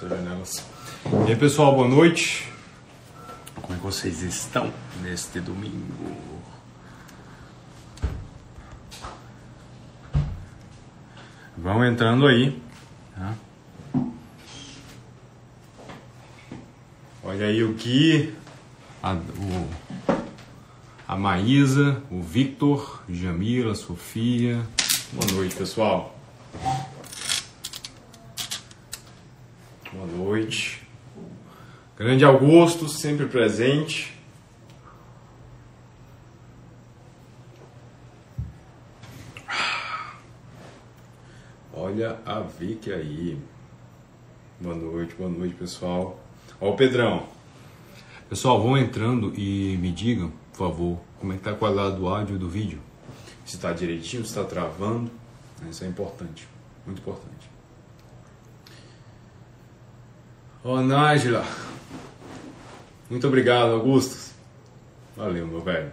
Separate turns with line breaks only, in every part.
essas janelas. E aí, pessoal, boa noite. Como é que vocês estão neste domingo? Vão entrando aí. Tá? Olha aí o Gui, a, o, a Maísa, o Victor, Jamila, Sofia. Boa noite, pessoal. Boa noite. Grande Augusto, sempre presente. Olha a Vicky aí. Boa noite, boa noite, pessoal. Ó o Pedrão. Pessoal, vão entrando e me digam, por favor, como é que tá a qualidade do áudio e do vídeo. Se está direitinho, se está travando. Isso é importante, muito importante. Ó, Nájila. Muito obrigado, Augustus. Valeu, meu velho.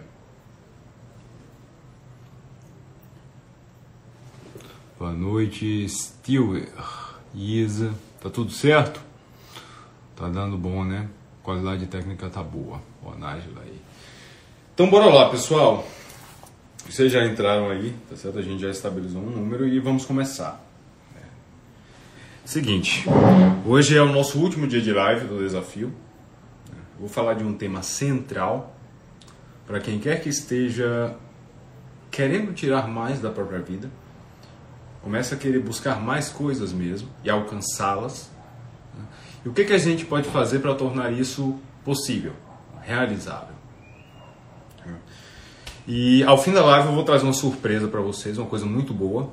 Boa noite, Stewer. Isa. Tá tudo certo? Tá dando bom, né? Qualidade técnica tá boa. Ó, Nájila aí. Então, bora lá, pessoal. Vocês já entraram aí, tá certo? A gente já estabilizou um número e vamos começar. Seguinte, hoje é o nosso último dia de live do desafio. Vou falar de um tema central para quem quer que esteja querendo tirar mais da própria vida, começa a querer buscar mais coisas mesmo e alcançá-las. E o que, que a gente pode fazer para tornar isso possível, realizável? E ao fim da live eu vou trazer uma surpresa para vocês, uma coisa muito boa.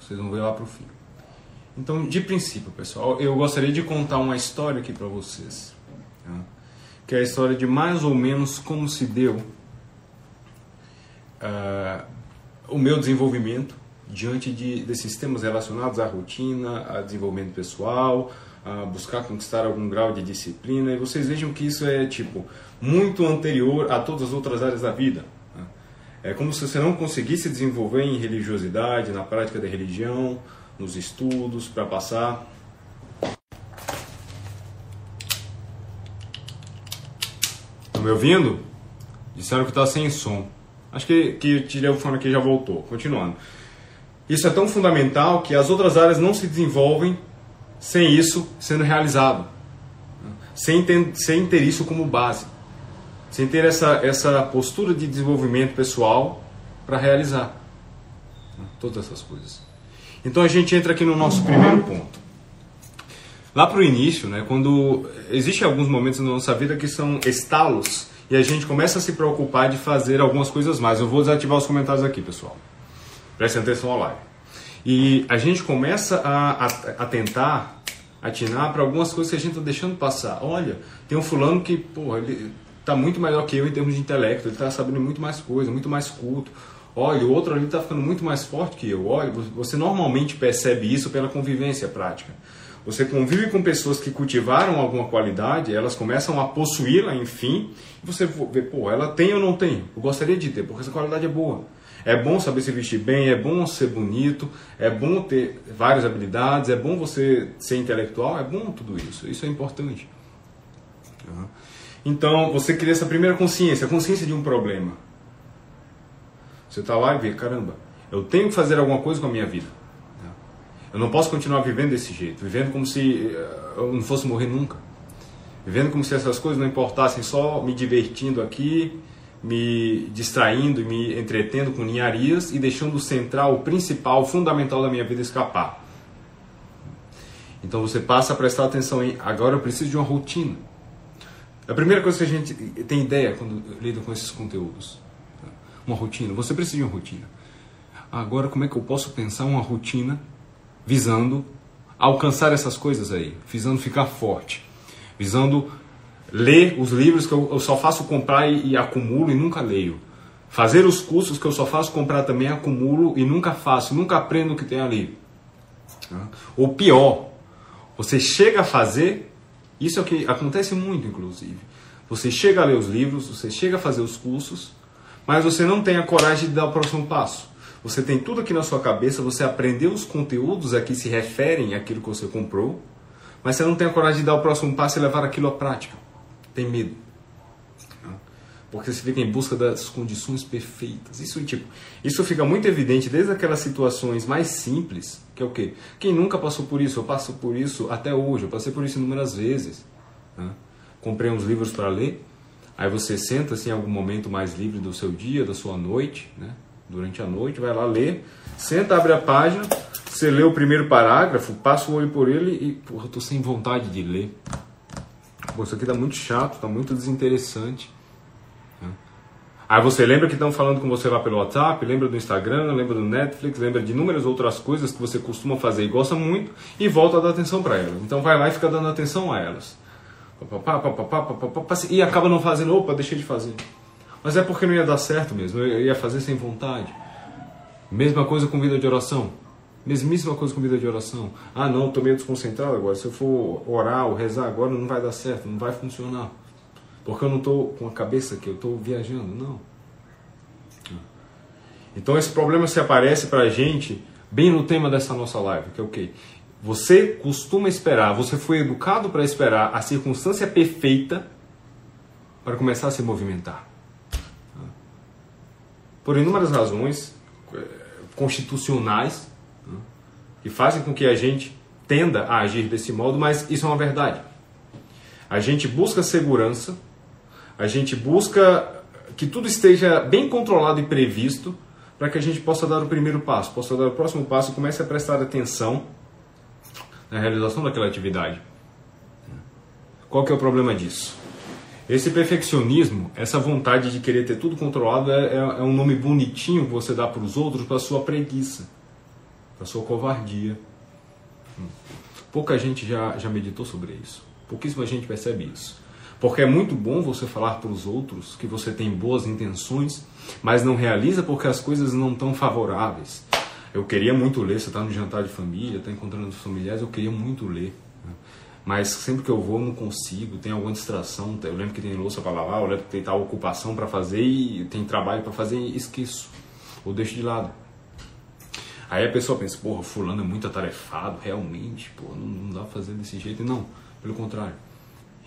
Vocês vão ver lá para o fim. Então, de princípio, pessoal, eu gostaria de contar uma história aqui para vocês. Tá? Que é a história de mais ou menos como se deu uh, o meu desenvolvimento diante de, desses temas relacionados à rotina, a desenvolvimento pessoal, a buscar conquistar algum grau de disciplina. E vocês vejam que isso é tipo muito anterior a todas as outras áreas da vida. Né? É como se você não conseguisse desenvolver em religiosidade, na prática da religião, nos estudos, para passar. Estão me ouvindo? Disseram que está sem som. Acho que, que tirei o fone aqui já voltou. Continuando. Isso é tão fundamental que as outras áreas não se desenvolvem sem isso sendo realizado. Sem ter, sem ter isso como base. Sem ter essa, essa postura de desenvolvimento pessoal para realizar todas essas coisas. Então a gente entra aqui no nosso primeiro ponto. Lá para o início, né, quando existem alguns momentos na nossa vida que são estalos e a gente começa a se preocupar de fazer algumas coisas mais. Eu vou desativar os comentários aqui, pessoal. Prestem atenção ao live. E a gente começa a, a, a tentar atinar para algumas coisas que a gente está deixando passar. Olha, tem um fulano que, porra, ele está muito melhor que eu em termos de intelecto, ele está sabendo muito mais coisa, muito mais culto olha, o outro ali está ficando muito mais forte que eu. Olha, você normalmente percebe isso pela convivência prática. Você convive com pessoas que cultivaram alguma qualidade, elas começam a possuí-la, enfim, e você vê, pô, ela tem ou não tem? Eu gostaria de ter, porque essa qualidade é boa. É bom saber se vestir bem, é bom ser bonito, é bom ter várias habilidades, é bom você ser intelectual, é bom tudo isso. Isso é importante. Então, você cria essa primeira consciência, a consciência de um problema. Você está lá e vê, caramba, eu tenho que fazer alguma coisa com a minha vida. Eu não posso continuar vivendo desse jeito, vivendo como se eh, eu não fosse morrer nunca. Vivendo como se essas coisas não importassem, só me divertindo aqui, me distraindo me entretendo com ninharias e deixando o central, o principal, o fundamental da minha vida escapar. Então você passa a prestar atenção em agora eu preciso de uma rotina. A primeira coisa que a gente tem ideia quando lida com esses conteúdos uma rotina. Você precisa de uma rotina. Agora, como é que eu posso pensar uma rotina visando alcançar essas coisas aí, visando ficar forte, visando ler os livros que eu, só faço comprar e, e acumulo e nunca leio. Fazer os cursos que eu só faço comprar também, acumulo e nunca faço, nunca aprendo o que tem ali. Ou pior, você chega a fazer, isso é o que acontece muito, inclusive. Você chega a ler os livros, você chega a fazer os cursos, mas você não tem a coragem de dar o próximo passo. Você tem tudo aqui na sua cabeça, você aprendeu os conteúdos a que se referem àquilo que você comprou, mas você não tem a coragem de dar o próximo passo e levar aquilo à prática. Tem medo. Porque você fica em busca das condições perfeitas. Isso, tipo, isso fica muito evidente desde aquelas situações mais simples, que é o quê? Quem nunca passou por isso? Eu passo por isso até hoje, eu passei por isso inúmeras vezes. Né? Comprei uns livros para ler, aí você senta assim, em algum momento mais livre do seu dia, da sua noite, né? durante a noite, vai lá ler, senta, abre a página, você lê o primeiro parágrafo, passa o olho por ele e, porra, eu tô sem vontade de ler. Pô, isso aqui tá muito chato, tá muito desinteressante. Aí você lembra que estão falando com você lá pelo WhatsApp, lembra do Instagram, lembra do Netflix, lembra de inúmeras outras coisas que você costuma fazer e gosta muito e volta a dar atenção para elas. Então vai lá e fica dando atenção a elas. E acaba não fazendo, opa, deixei de fazer. Mas é porque não ia dar certo mesmo, eu ia fazer sem vontade. Mesma coisa com vida de oração. Mesmíssima coisa com vida de oração. Ah, não, estou meio desconcentrado agora. Se eu for orar ou rezar agora, não vai dar certo, não vai funcionar. Porque eu não estou com a cabeça aqui, eu estou viajando. Não. Então esse problema se aparece para a gente bem no tema dessa nossa live, que é o quê? Você costuma esperar, você foi educado para esperar a circunstância perfeita para começar a se movimentar. Por inúmeras razões eh, constitucionais que fazem com que a gente tenda a agir desse modo, mas isso é uma verdade. A gente busca segurança a gente busca que tudo esteja bem controlado e previsto para que a gente possa dar o primeiro passo, possa dar o próximo passo e comece a prestar atenção na realização daquela atividade. Qual que é o problema disso? Esse perfeccionismo, essa vontade de querer ter tudo controlado é, é, é um nome bonitinho que você dá para os outros para sua preguiça, para sua covardia. Pouca gente já, já meditou sobre isso. Pouquíssima gente percebe isso. Porque é muito bom você falar para os outros que você tem boas intenções, mas não realiza porque as coisas não estão favoráveis. Eu queria muito ler, você está no jantar de família, está encontrando os familiares, eu queria muito ler. Né? Mas sempre que eu vou, não consigo, tem alguma distração. Eu lembro que tem louça para lavar, eu lembro que tem tal ocupação para fazer e tem trabalho para fazer e esqueço. Ou deixo de lado. Aí a pessoa pensa, porra, fulano é muito atarefado, realmente, pô, não, não dá pra fazer desse jeito. Não, pelo contrário.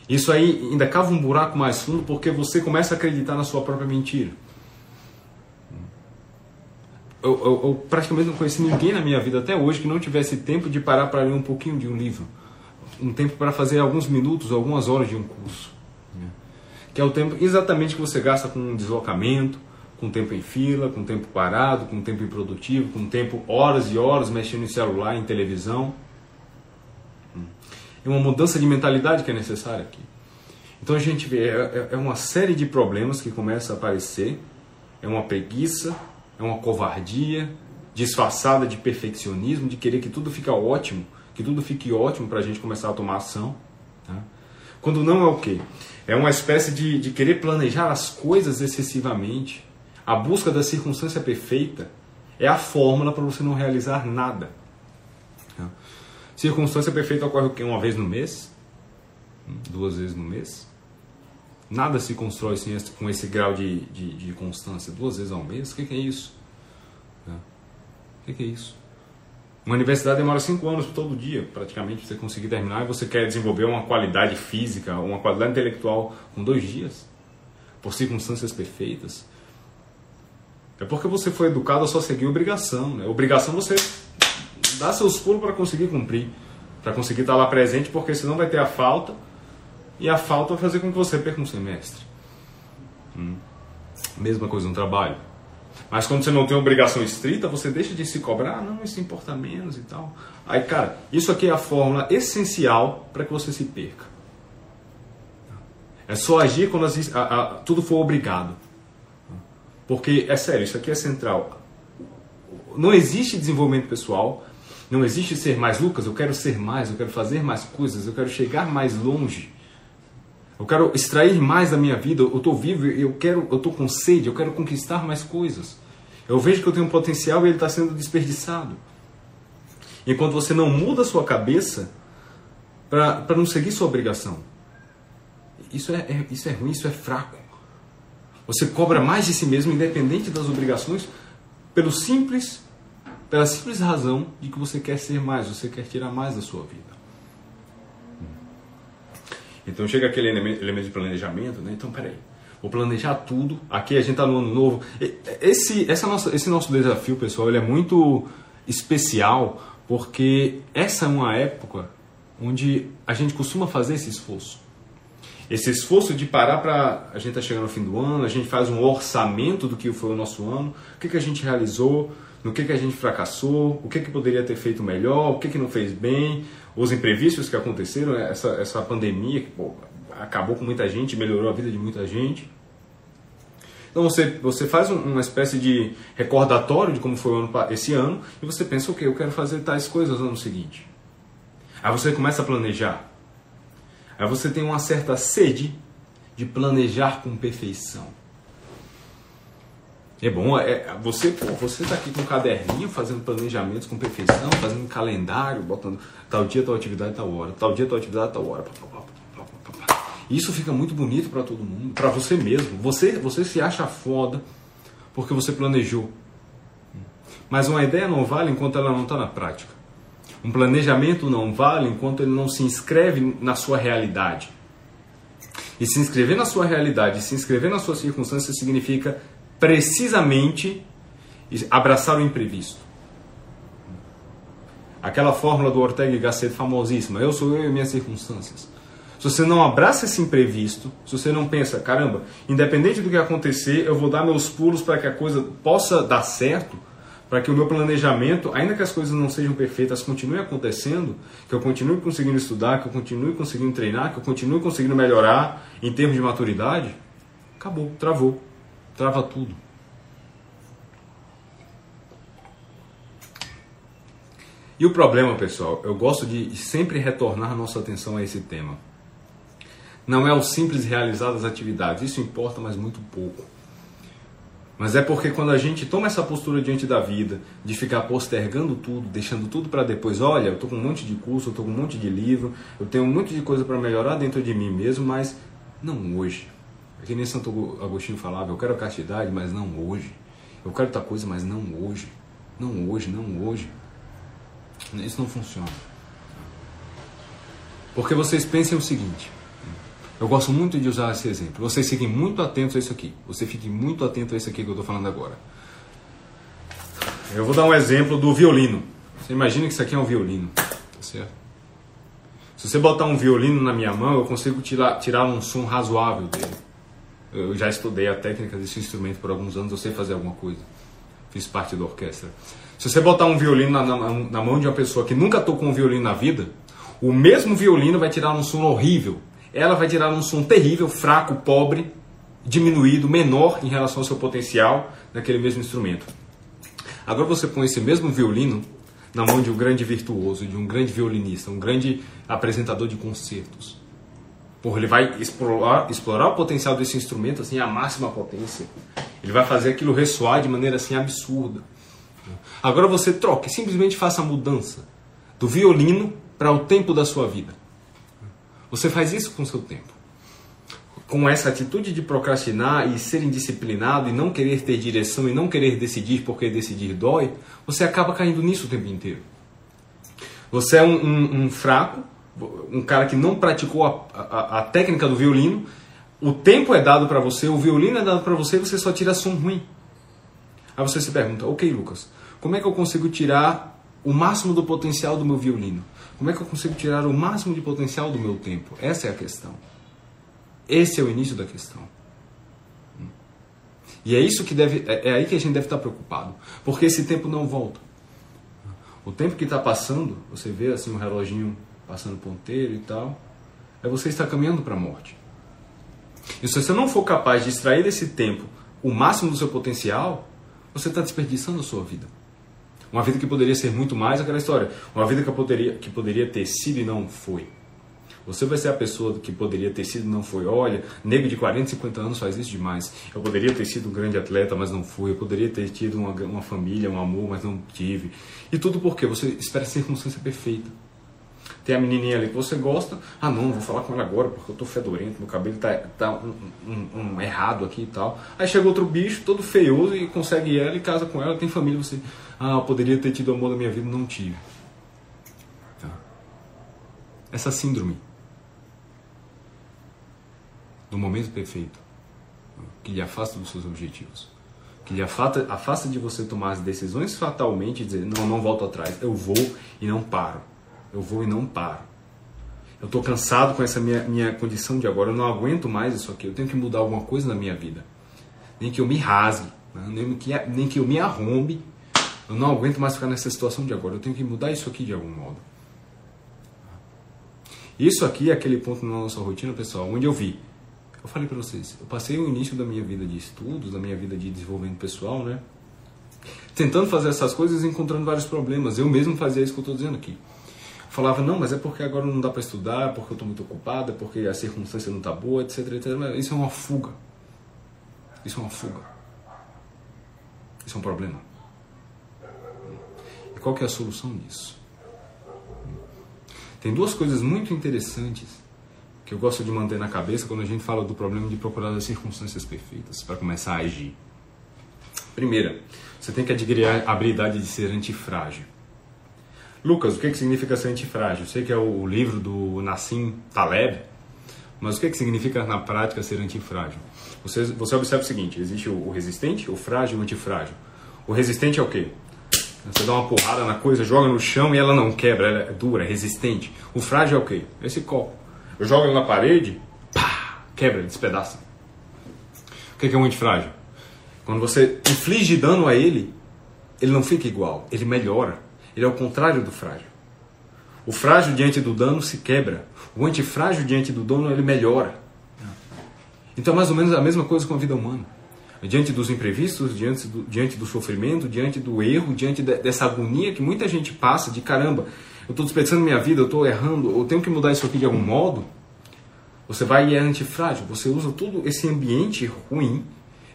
Isso aí ainda cava um buraco mais fundo porque você começa a acreditar na sua própria mentira. Eu, eu, eu, praticamente não conheci ninguém na minha vida até hoje que não tivesse tempo de parar para ler um pouquinho de um livro. Um tempo para fazer alguns minutos, algumas horas de um curso. Né? Que é o tempo exatamente que você gasta com um deslocamento, com tempo em fila, com tempo parado, com tempo improdutivo, com tempo horas e horas mexendo em celular, em televisão. É uma mudança de mentalidade que é necessária aqui. Então a gente vê, é, é, é uma série de problemas que começa a aparecer. É uma preguiça, é uma covardia disfarçada de perfeccionismo, de querer que tudo fique ótimo, que tudo fique ótimo para a gente começar a tomar ação. Tá? Quando não é o quê? É uma espécie de, de querer planejar as coisas excessivamente. A busca da circunstância perfeita é a fórmula para você não realizar nada. Circunstância perfeita ocorre o quê? Uma vez no mês? Duas vezes no mês? Nada se constrói assim, com esse grau de, de, de, constância. Duas vezes ao mês? O que, que é isso? O que, que é isso? Uma universidade demora cinco anos todo dia, praticamente, para você conseguir terminar. E você quer desenvolver uma qualidade física, uma qualidade intelectual com dois dias? Por circunstâncias perfeitas? É porque você foi educado a só seguir obrigação. Né? Obrigação você dá seus pulos para conseguir cumprir, para conseguir estar lá presente, porque senão vai ter a falta e a falta vai fazer com que você perca um semestre. Hum. Mesma coisa no trabalho. Mas quando você não tem obrigação estrita, você deixa de se cobrar, ah, não, isso importa menos e tal. Aí, cara, isso aqui é a fórmula essencial para que você se perca. É só agir quando as, a, a, tudo for obrigado. Porque, é sério, isso aqui é central. Não existe desenvolvimento pessoal não existe ser mais Lucas, eu quero ser mais, eu quero fazer mais coisas, eu quero chegar mais longe. Eu quero extrair mais da minha vida, eu estou vivo, eu quero, eu estou com sede, eu quero conquistar mais coisas. Eu vejo que eu tenho um potencial e ele está sendo desperdiçado. Enquanto você não muda a sua cabeça para não seguir sua obrigação. Isso é, é, isso é ruim, isso é fraco. Você cobra mais de si mesmo, independente das obrigações, pelo simples, pela simples razão de que você quer ser mais, você quer tirar mais da sua vida. Então chega aquele elemento de planejamento, né? Então peraí, vou planejar tudo. Aqui a gente está no ano novo. Esse, essa nossa, esse nosso desafio, pessoal, ele é muito especial porque essa é uma época onde a gente costuma fazer esse esforço. Esse esforço de parar para. A gente está chegando ao fim do ano, a gente faz um orçamento do que foi o nosso ano, o que, que a gente realizou, no que, que a gente fracassou, o que, que poderia ter feito melhor, o que, que não fez bem, os imprevistos que aconteceram, essa, essa pandemia que pô, acabou com muita gente, melhorou a vida de muita gente. Então você, você faz uma espécie de recordatório de como foi ano, esse ano e você pensa, ok, eu quero fazer tais coisas no ano seguinte. Aí você começa a planejar. Aí você tem uma certa sede de planejar com perfeição. É bom, é, você pô, você está aqui com um caderninho, fazendo planejamentos com perfeição, fazendo um calendário, botando tal dia, tal atividade, tal hora, tal dia, tal atividade, tal hora. Isso fica muito bonito para todo mundo, para você mesmo. Você, você se acha foda porque você planejou. Mas uma ideia não vale enquanto ela não está na prática. Um planejamento não vale enquanto ele não se inscreve na sua realidade. E se inscrever na sua realidade, se inscrever nas suas circunstâncias significa precisamente abraçar o imprevisto. Aquela fórmula do Ortega y Gasset famosíssima, eu sou eu e minhas circunstâncias. Se você não abraça esse imprevisto, se você não pensa, caramba, independente do que acontecer, eu vou dar meus pulos para que a coisa possa dar certo, para que o meu planejamento, ainda que as coisas não sejam perfeitas, continue acontecendo, que eu continue conseguindo estudar, que eu continue conseguindo treinar, que eu continue conseguindo melhorar em termos de maturidade, acabou, travou, trava tudo. E o problema, pessoal, eu gosto de sempre retornar nossa atenção a esse tema. Não é o simples realizar as atividades, isso importa, mas muito pouco. Mas é porque quando a gente toma essa postura diante da vida, de ficar postergando tudo, deixando tudo para depois, olha, eu estou com um monte de curso, eu estou com um monte de livro, eu tenho um monte de coisa para melhorar dentro de mim mesmo, mas não hoje. É que nem Santo Agostinho falava, eu quero a castidade, mas não hoje. Eu quero outra coisa, mas não hoje. Não hoje, não hoje. Isso não funciona. Porque vocês pensem o seguinte, eu gosto muito de usar esse exemplo. Vocês fiquem muito atentos a isso aqui. Você fique muito atento a isso aqui que eu estou falando agora. Eu vou dar um exemplo do violino. Você imagina que isso aqui é um violino, tá certo? Se você botar um violino na minha mão, eu consigo tirar, tirar um som razoável dele. Eu já estudei a técnica desse instrumento por alguns anos, eu sei fazer alguma coisa. Fiz parte da orquestra. Se você botar um violino na, na, na mão de uma pessoa que nunca tocou um violino na vida, o mesmo violino vai tirar um som horrível, ela vai tirar um som terrível, fraco, pobre, diminuído, menor em relação ao seu potencial naquele mesmo instrumento. Agora você põe esse mesmo violino na mão de um grande virtuoso, de um grande violinista, um grande apresentador de concertos. Porra, ele vai explorar, explorar o potencial desse instrumento assim a máxima potência. Ele vai fazer aquilo ressoar de maneira assim absurda. Agora você troque, simplesmente faça a mudança do violino para o tempo da sua vida. Você faz isso com o seu tempo. Com essa atitude de procrastinar e ser indisciplinado e não querer ter direção e não querer decidir porque decidir dói, você acaba caindo nisso o tempo inteiro. Você é um, um, um fraco, um cara que não praticou a, a, a técnica do violino, o tempo é dado para você, o violino é dado para você você só tira som ruim. Aí você se pergunta, ok Lucas, como é que eu consigo tirar o máximo do potencial do meu violino? Como é que eu consigo tirar o máximo de potencial do meu tempo? Essa é a questão. Esse é o início da questão. E é isso que deve, é, é aí que a gente deve estar preocupado, porque esse tempo não volta. O tempo que está passando, você vê assim um reloginho passando ponteiro e tal, é você estar caminhando para a morte. E se você não for capaz de extrair desse tempo o máximo do seu potencial, você está desperdiçando a sua vida. Uma vida que poderia ser muito mais aquela história. Uma vida que poderia, que poderia ter sido e não foi. Você vai ser a pessoa que poderia ter sido e não foi. Olha, nego de 40, 50 anos faz isso demais. Eu poderia ter sido um grande atleta, mas não fui. Eu poderia ter tido uma, uma família, um amor, mas não tive. E tudo porque você espera a circunstância perfeita. Tem a menininha ali que você gosta. Ah, não, vou falar com ela agora porque eu tô fedorento, meu cabelo tá, tá um, um, um errado aqui e tal. Aí chega outro bicho, todo feioso, e consegue ela e casa com ela, tem família. Você, ah, eu poderia ter tido amor na minha vida, não tive. Tá. Essa síndrome do momento perfeito que lhe afasta dos seus objetivos que lhe afasta, afasta de você tomar as decisões fatalmente e dizer, não, não volto atrás, eu vou e não paro. Eu vou e não paro. Eu estou cansado com essa minha, minha condição de agora, eu não aguento mais isso aqui, eu tenho que mudar alguma coisa na minha vida. Nem que eu me rasgue, né? nem, que, nem que eu me arrombe, eu não aguento mais ficar nessa situação de agora, eu tenho que mudar isso aqui de algum modo. Isso aqui é aquele ponto na nossa rotina, pessoal, onde eu vi eu falei para vocês, eu passei o início da minha vida de estudos, da minha vida de desenvolvimento pessoal, né? Tentando fazer essas coisas e encontrando vários problemas. Eu mesmo fazia isso que eu estou dizendo aqui. Falava, não, mas é porque agora não dá para estudar, porque eu estou muito ocupado, porque a circunstância não está boa, etc, etc. Isso é uma fuga. Isso é uma fuga. Isso é um problema. E qual que é a solução disso? Tem duas coisas muito interessantes que eu gosto de manter na cabeça quando a gente fala do problema de procurar as circunstâncias perfeitas para começar a agir. Primeira, você tem que adquirir a habilidade de ser antifrágil. Lucas, o que, que significa ser antifrágil? Sei que é o livro do Nassim Taleb, mas o que, que significa na prática ser antifrágil? Você, você observa o seguinte: existe o, resistente, o frágil e o antifrágil. O resistente é o quê? Você dá uma porrada na coisa, joga no chão e ela não quebra, ela é dura, é resistente. O frágil é o quê? Esse copo. Eu jogo ele na parede, pá, quebra, despedaça. O que é um antifrágil? Quando você inflige dano a ele, ele não fica igual, ele melhora. Ele é o contrário do frágil. O frágil diante do dano se quebra. O antifrágil diante do dano ele melhora. Então, mais ou menos a mesma coisa com a vida humana. Diante dos imprevistos, diante do, diante do sofrimento, diante do erro, diante de, dessa agonia que muita gente passa de caramba, eu estou desperdiçando minha vida, eu estou errando, eu tenho que mudar isso aqui de algum modo. Você vai e é antifrágil, você usa todo esse ambiente ruim,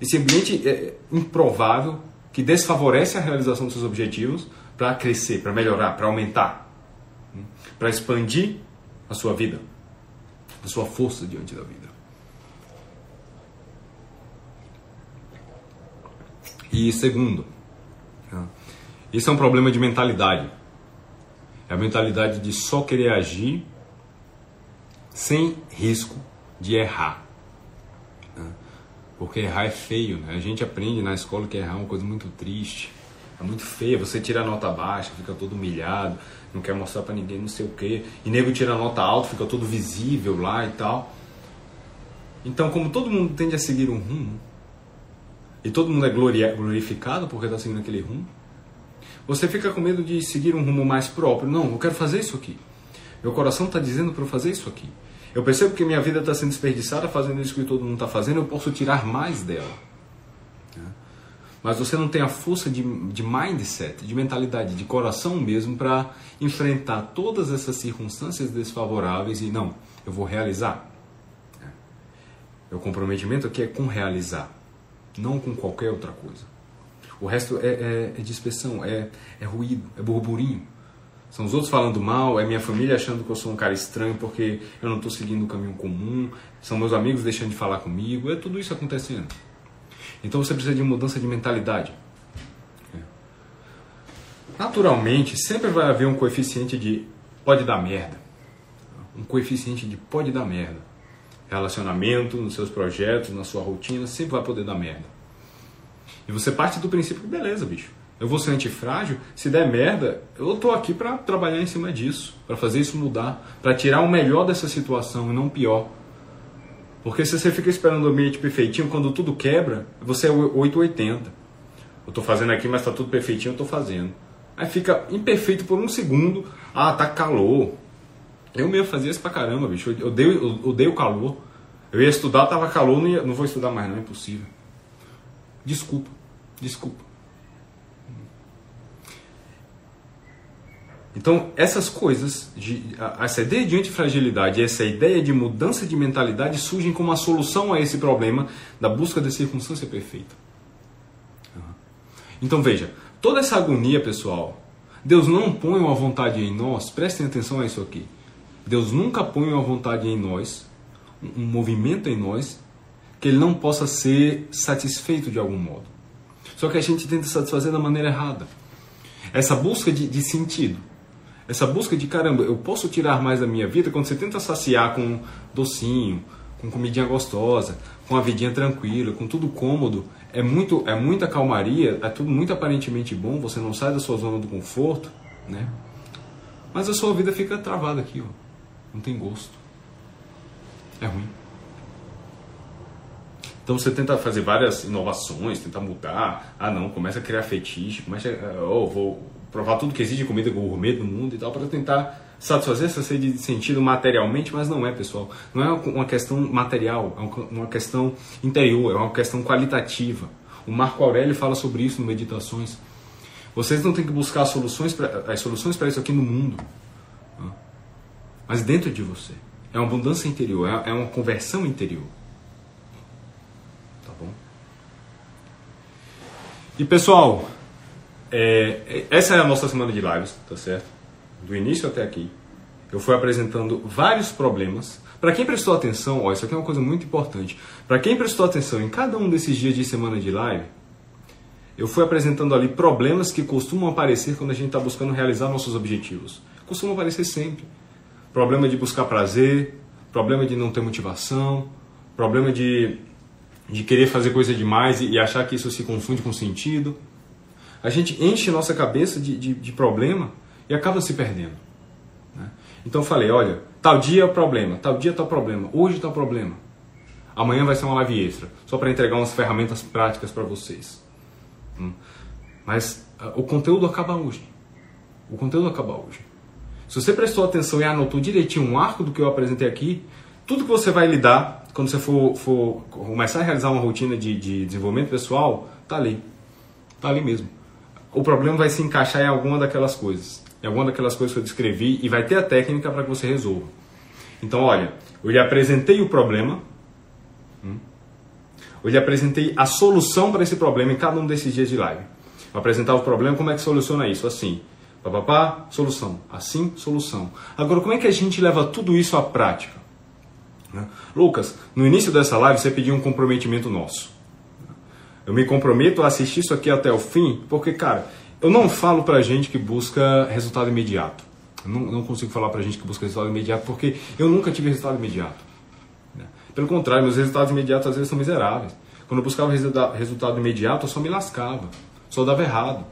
esse ambiente é, improvável, que desfavorece a realização dos seus objetivos, para crescer, para melhorar, para aumentar, hum, para expandir a sua vida, a sua força diante da vida. E segundo, tá? isso é um problema de mentalidade. É a mentalidade de só querer agir sem risco de errar. Né? Porque errar é feio, né? A gente aprende na escola que errar é uma coisa muito triste. É muito feia, você tira a nota baixa, fica todo humilhado, não quer mostrar para ninguém não sei o quê. E nego tira a nota alta, fica todo visível lá e tal. Então, como todo mundo tende a seguir um rumo, e todo mundo é glorificado porque está seguindo aquele rumo, você fica com medo de seguir um rumo mais próprio. Não, eu quero fazer isso aqui. Meu coração está dizendo para eu fazer isso aqui. Eu percebo que minha vida está sendo desperdiçada fazendo isso que todo mundo está fazendo, eu posso tirar mais dela. Mas você não tem a força de, de mindset, de mentalidade, de coração mesmo para enfrentar todas essas circunstâncias desfavoráveis e não, eu vou realizar. O comprometimento aqui é com realizar, não com qualquer outra coisa. O resto é, é, é dispersão, é, é ruído, é burburinho. São os outros falando mal, é minha família achando que eu sou um cara estranho porque eu não estou seguindo o caminho comum, são meus amigos deixando de falar comigo, é tudo isso acontecendo. Então você precisa de mudança de mentalidade. Naturalmente, sempre vai haver um coeficiente de pode dar merda. Um coeficiente de pode dar merda. Relacionamento, nos seus projetos, na sua rotina, sempre vai poder dar merda. E você parte do princípio que beleza, bicho. Eu vou ser antifrágil, se der merda, eu tô aqui para trabalhar em cima disso, para fazer isso mudar, para tirar o melhor dessa situação e não pior. Porque se você fica esperando o ambiente perfeitinho, quando tudo quebra, você é 880. Eu tô fazendo aqui, mas tá tudo perfeitinho, eu tô fazendo. Aí fica imperfeito por um segundo. Ah, tá calor. Eu mesmo fazia isso pra caramba, bicho. Eu odeio, eu odeio o calor. Eu ia estudar, tava calor, não, ia, não vou estudar mais não, é impossível. Desculpa, desculpa. Então, essas coisas, de, essa ideia de antifragilidade, essa ideia de mudança de mentalidade surgem como a solução a esse problema da busca da circunstância perfeita. Então, veja, toda essa agonia, pessoal, Deus não põe uma vontade em nós, prestem atenção a isso aqui. Deus nunca põe uma vontade em nós, um movimento em nós, que ele não possa ser satisfeito de algum modo. Só que a gente tenta satisfazer da maneira errada. Essa busca de, de sentido, essa busca de caramba, eu posso tirar mais da minha vida quando você tenta saciar com docinho, com comidinha gostosa, com a vidinha tranquila, com tudo cômodo, é muito é muita calmaria, é tudo muito aparentemente bom, você não sai da sua zona do conforto, né? Mas a sua vida fica travada aqui, ó. Não tem gosto. É ruim. Então você tenta fazer várias inovações, tenta mudar. Ah, não, começa a criar fetiche, começa a, oh, vou provar tudo que existe de comida gourmet do mundo e tal, para tentar satisfazer essa sede de sentido materialmente, mas não é, pessoal. Não é uma questão material, é uma questão interior, é uma questão qualitativa. O Marco Aurélio fala sobre isso no Meditações. Vocês não têm que buscar soluções pra, as soluções para isso aqui no mundo, mas dentro de você. É uma abundância interior, é, é uma conversão interior. E pessoal, é, essa é a nossa semana de lives, tá certo? Do início até aqui. Eu fui apresentando vários problemas. Para quem prestou atenção, ó, isso aqui é uma coisa muito importante. Para quem prestou atenção em cada um desses dias de semana de live, eu fui apresentando ali problemas que costumam aparecer quando a gente está buscando realizar nossos objetivos. Costumam aparecer sempre. Problema de buscar prazer, problema de não ter motivação, problema de de querer fazer coisa demais e, achar que isso se confunde com sentido. A gente enche nossa cabeça de, de, de problema e acaba se perdendo. Né? Então eu falei, olha, tal dia é o problema, tal dia está o problema, hoje está o problema. Amanhã vai ser uma live extra, só para entregar umas ferramentas práticas para vocês. Hum. Mas uh, o conteúdo acaba hoje. O conteúdo acaba hoje. Se você prestou atenção e anotou direitinho um arco do que eu apresentei aqui, tudo que você vai lidar quando você for, for começar a realizar uma rotina de, de desenvolvimento pessoal, tá ali. Tá ali mesmo. O problema vai se encaixar em alguma daquelas coisas. Em alguma daquelas coisas que eu descrevi e vai ter a técnica para que você resolva. Então, olha, eu lhe apresentei o problema. Hum, eu lhe apresentei a solução para esse problema em cada um desses dias de live. Vou apresentar o problema, como é que soluciona isso? Assim, papapá, solução. Assim, solução. Agora, como é que a gente leva tudo isso à prática? Né? Lucas, no início dessa live você pediu um comprometimento nosso. Eu me comprometo a assistir isso aqui até o fim, porque, cara, eu não falo pra gente que busca resultado imediato. Eu não, não consigo falar pra gente que busca resultado imediato, porque eu nunca tive resultado imediato. Né? Pelo contrário, meus resultados imediatos às vezes são miseráveis. Quando eu buscava resultado imediato, eu só me lascava, só dava errado.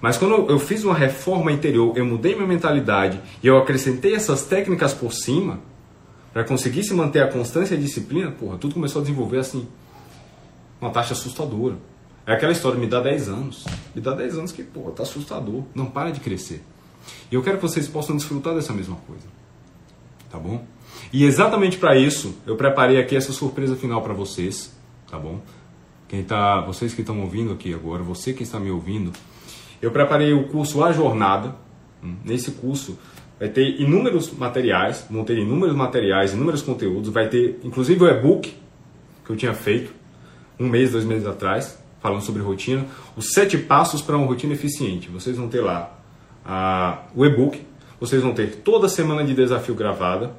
Mas quando eu fiz uma reforma interior, eu mudei minha mentalidade e eu acrescentei essas técnicas por cima, para conseguir se manter a constância e a disciplina, porra, tudo começou a desenvolver assim. Uma taxa assustadora. É aquela história, me dá 10 anos. Me dá 10 anos que, porra, tá assustador. Não para de crescer. E eu quero que vocês possam desfrutar dessa mesma coisa. Tá bom? E exatamente para isso, eu preparei aqui essa surpresa final para vocês, tá bom? Quem tá, vocês que estão ouvindo aqui agora, você que está me ouvindo, eu preparei o curso A Jornada. Hum, nesse curso, vai ter inúmeros materiais, vão ter inúmeros materiais, inúmeros conteúdos, vai ter inclusive o e-book que eu tinha feito um mês, dois meses atrás, falando sobre rotina, os sete passos para uma rotina eficiente. Vocês vão ter lá a, o e-book, vocês vão ter toda a semana de desafio gravada,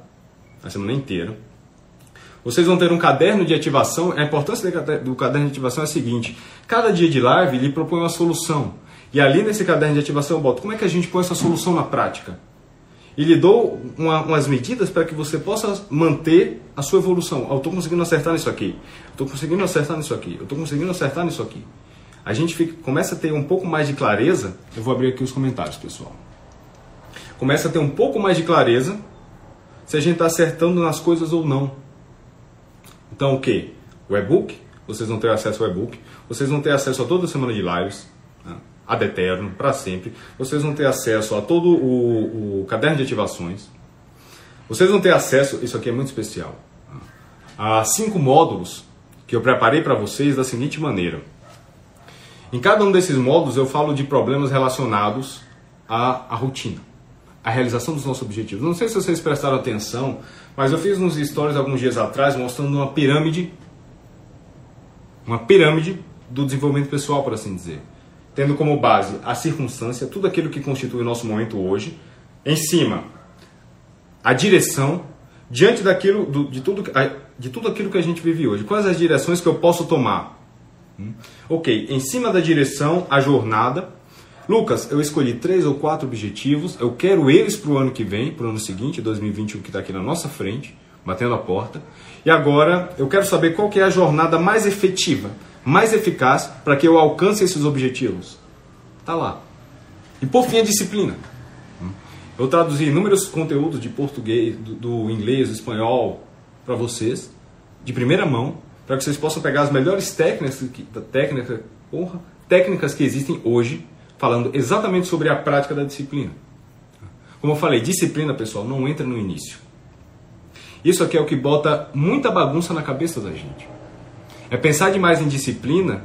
a semana inteira. Vocês vão ter um caderno de ativação. A importância do caderno de ativação é a seguinte: cada dia de live ele propõe uma solução. E ali nesse caderno de ativação eu boto como é que a gente põe essa solução na prática e lhe dou uma, umas medidas para que você possa manter a sua evolução. Eu estou conseguindo acertar nisso aqui, estou conseguindo acertar nisso aqui, eu estou conseguindo acertar nisso aqui. A gente fica, começa a ter um pouco mais de clareza. Eu vou abrir aqui os comentários, pessoal. Começa a ter um pouco mais de clareza se a gente está acertando nas coisas ou não. Então, o que? O e-book, vocês vão ter acesso ao e-book, vocês vão ter acesso a toda semana de lives ad eterno, para sempre. Vocês vão ter acesso a todo o, o caderno de ativações. Vocês vão ter acesso, isso aqui é muito especial, a cinco módulos que eu preparei para vocês da seguinte maneira. Em cada um desses módulos eu falo de problemas relacionados à, à rotina, à realização dos nossos objetivos. Não sei se vocês prestaram atenção, mas eu fiz uns stories alguns dias atrás mostrando uma pirâmide, uma pirâmide do desenvolvimento pessoal, por assim dizer tendo como base a circunstância, tudo aquilo que constitui o nosso momento hoje. Em cima, a direção diante daquilo, do, de, tudo, de tudo aquilo que a gente vive hoje. Quais as direções que eu posso tomar? Hum? Ok, em cima da direção, a jornada. Lucas, eu escolhi três ou quatro objetivos. Eu quero eles para o ano que vem, para o ano seguinte, 2021, que está aqui na nossa frente, batendo a porta. E agora eu quero saber qual que é a jornada mais efetiva, mais eficaz para que eu alcance esses objetivos. Tá lá. E por fim, a disciplina. Eu traduzi inúmeros conteúdos de português, do, do inglês, do espanhol para vocês, de primeira mão, para que vocês possam pegar as melhores técnicas, técnica, porra, técnicas que existem hoje, falando exatamente sobre a prática da disciplina. Como eu falei, disciplina, pessoal, não entra no início. Isso aqui é o que bota muita bagunça na cabeça da gente. É pensar demais em disciplina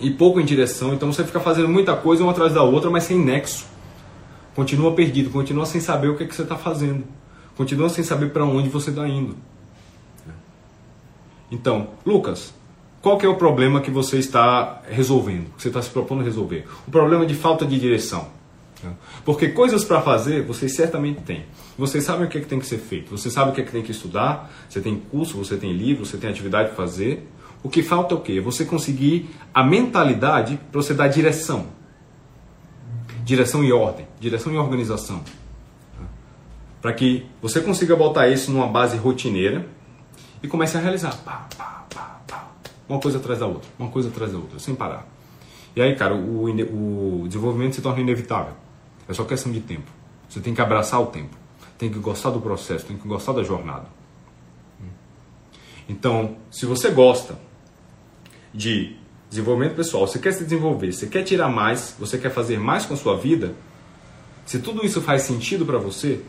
e pouco em direção, então você fica fazendo muita coisa uma atrás da outra, mas sem nexo. Continua perdido, continua sem saber o que, é que você está fazendo. Continua sem saber para onde você está indo. Então, Lucas, qual é o problema que você está resolvendo, que você está se propondo resolver? O problema de falta de direção. Porque coisas para fazer vocês certamente têm. Vocês sabem o que, é que tem que ser feito, você sabe o que, é que tem que estudar, você tem curso, você tem livro, você tem atividade para fazer. O que falta é o quê? Você conseguir a mentalidade para você dar direção direção e ordem, direção e organização. Para que você consiga botar isso numa base rotineira e comece a realizar. Pá, pá, pá, pá. Uma coisa atrás da outra, uma coisa atrás da outra, sem parar. E aí, cara, o, o desenvolvimento se torna inevitável. É só questão de tempo. Você tem que abraçar o tempo. Tem que gostar do processo, tem que gostar da jornada. Então, se você gosta de Desenvolvimento pessoal, você quer se desenvolver, você quer tirar mais, você quer fazer mais com a sua vida, se tudo isso faz sentido para você,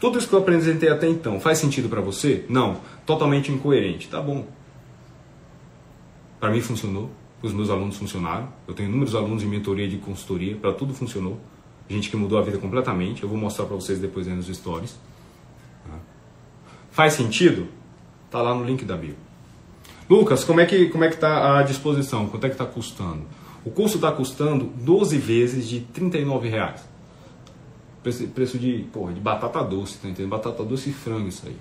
tudo isso que eu apresentei até então faz sentido para você? Não, totalmente incoerente. Tá bom. Para mim funcionou, os meus alunos funcionaram. Eu tenho inúmeros alunos de mentoria de consultoria, para tudo funcionou. Gente que mudou a vida completamente. Eu vou mostrar para vocês depois aí nos stories. Faz sentido? Tá lá no link da bio. Lucas, como é que como é que está a disposição? Quanto é que está custando? O curso está custando 12 vezes de 39 reais. Preço, preço de, porra, de batata doce, tá entendendo? Batata doce e frango isso aí.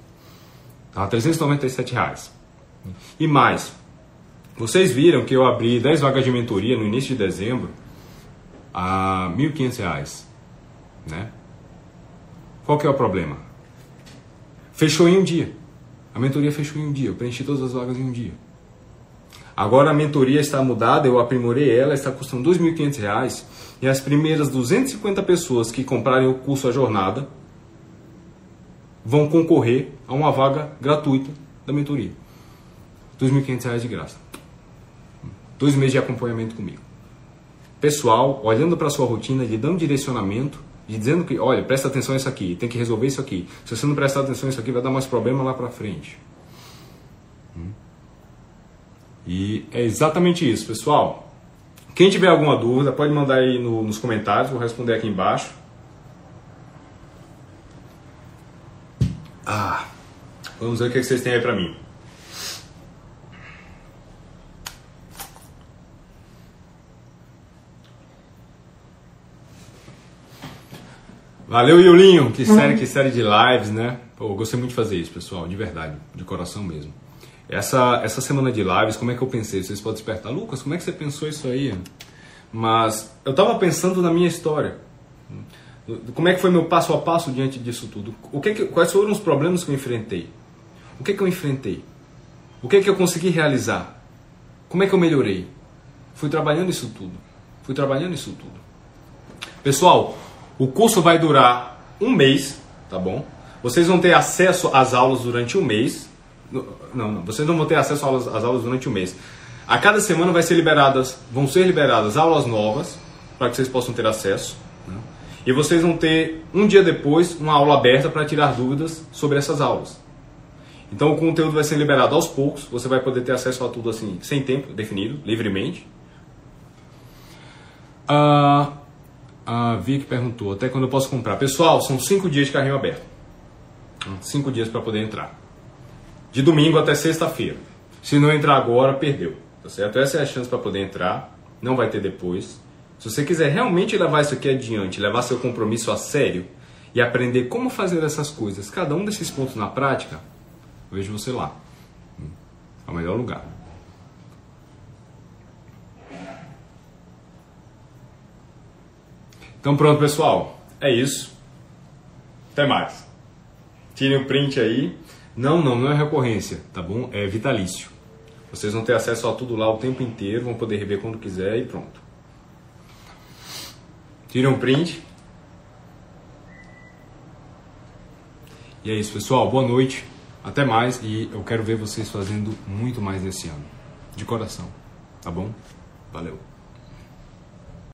Tá? 397 reais. E mais, vocês viram que eu abri 10 vagas de mentoria no início de dezembro a 1.500 reais. Né? Qual que é o problema? Fechou em um dia. A mentoria fechou em um dia, eu preenchi todas as vagas em um dia. Agora a mentoria está mudada, eu aprimorei ela, está custando R$ 2.500 e as primeiras 250 pessoas que comprarem o curso A Jornada vão concorrer a uma vaga gratuita da mentoria. R$ 2.500 de graça. Dois meses de acompanhamento comigo. Pessoal, olhando para a sua rotina, lhe dando direcionamento dizendo que, olha, presta atenção isso aqui, tem que resolver isso aqui. Se você não prestar atenção isso aqui, vai dar mais problema lá para frente. Hum? E é exatamente isso, pessoal. Quem tiver alguma dúvida, pode mandar aí no, nos comentários, vou responder aqui embaixo. Ah, vamos ver o que vocês têm aí para mim. Valeu, Yulinho! Que série, que série de lives, né? Pô, eu gostei muito de fazer isso, pessoal, de verdade, de coração mesmo. Essa, essa semana de lives, como é que eu pensei? Vocês podem despertar, Lucas, como é que você pensou isso aí? Mas eu estava pensando na minha história. Como é que foi meu passo a passo diante disso tudo? O que, que quais foram os problemas que eu enfrentei? O que, que eu enfrentei? O que, que eu consegui realizar? Como é que eu melhorei? Fui trabalhando isso tudo. Fui trabalhando isso tudo. Pessoal, o curso vai durar um mês, tá bom? Vocês vão ter acesso às aulas durante um mês. Não, não, vocês não vão ter acesso às, aulas durante um mês. A cada semana vai ser liberadas, vão ser liberadas aulas novas para que vocês possam ter acesso. Né? E vocês vão ter um dia depois uma aula aberta para tirar dúvidas sobre essas aulas. Então o conteúdo vai ser liberado aos poucos, você vai poder ter acesso a tudo assim, sem tempo definido, livremente. Uh, a Vic perguntou, até quando eu posso comprar? Pessoal, são cinco dias de carrinho aberto. Cinco dias para poder entrar. De domingo até sexta-feira. Se não entrar agora, perdeu. Tá certo? Essa é a chance para poder entrar. Não vai ter depois. Se você quiser realmente levar isso aqui adiante, levar seu compromisso a sério e aprender como fazer essas coisas, cada um desses pontos na prática, vejo você lá. É o melhor lugar. Então pronto, pessoal. É isso. Até mais. Tirem o print aí. Não, não, não é recorrência, tá bom? É vitalício. Vocês vão ter acesso a tudo lá o tempo inteiro, vão poder rever quando quiser e pronto. Tirem um print. E é isso, pessoal. Boa noite. Até mais e eu quero ver vocês fazendo muito mais nesse ano. De coração. Tá bom? Valeu.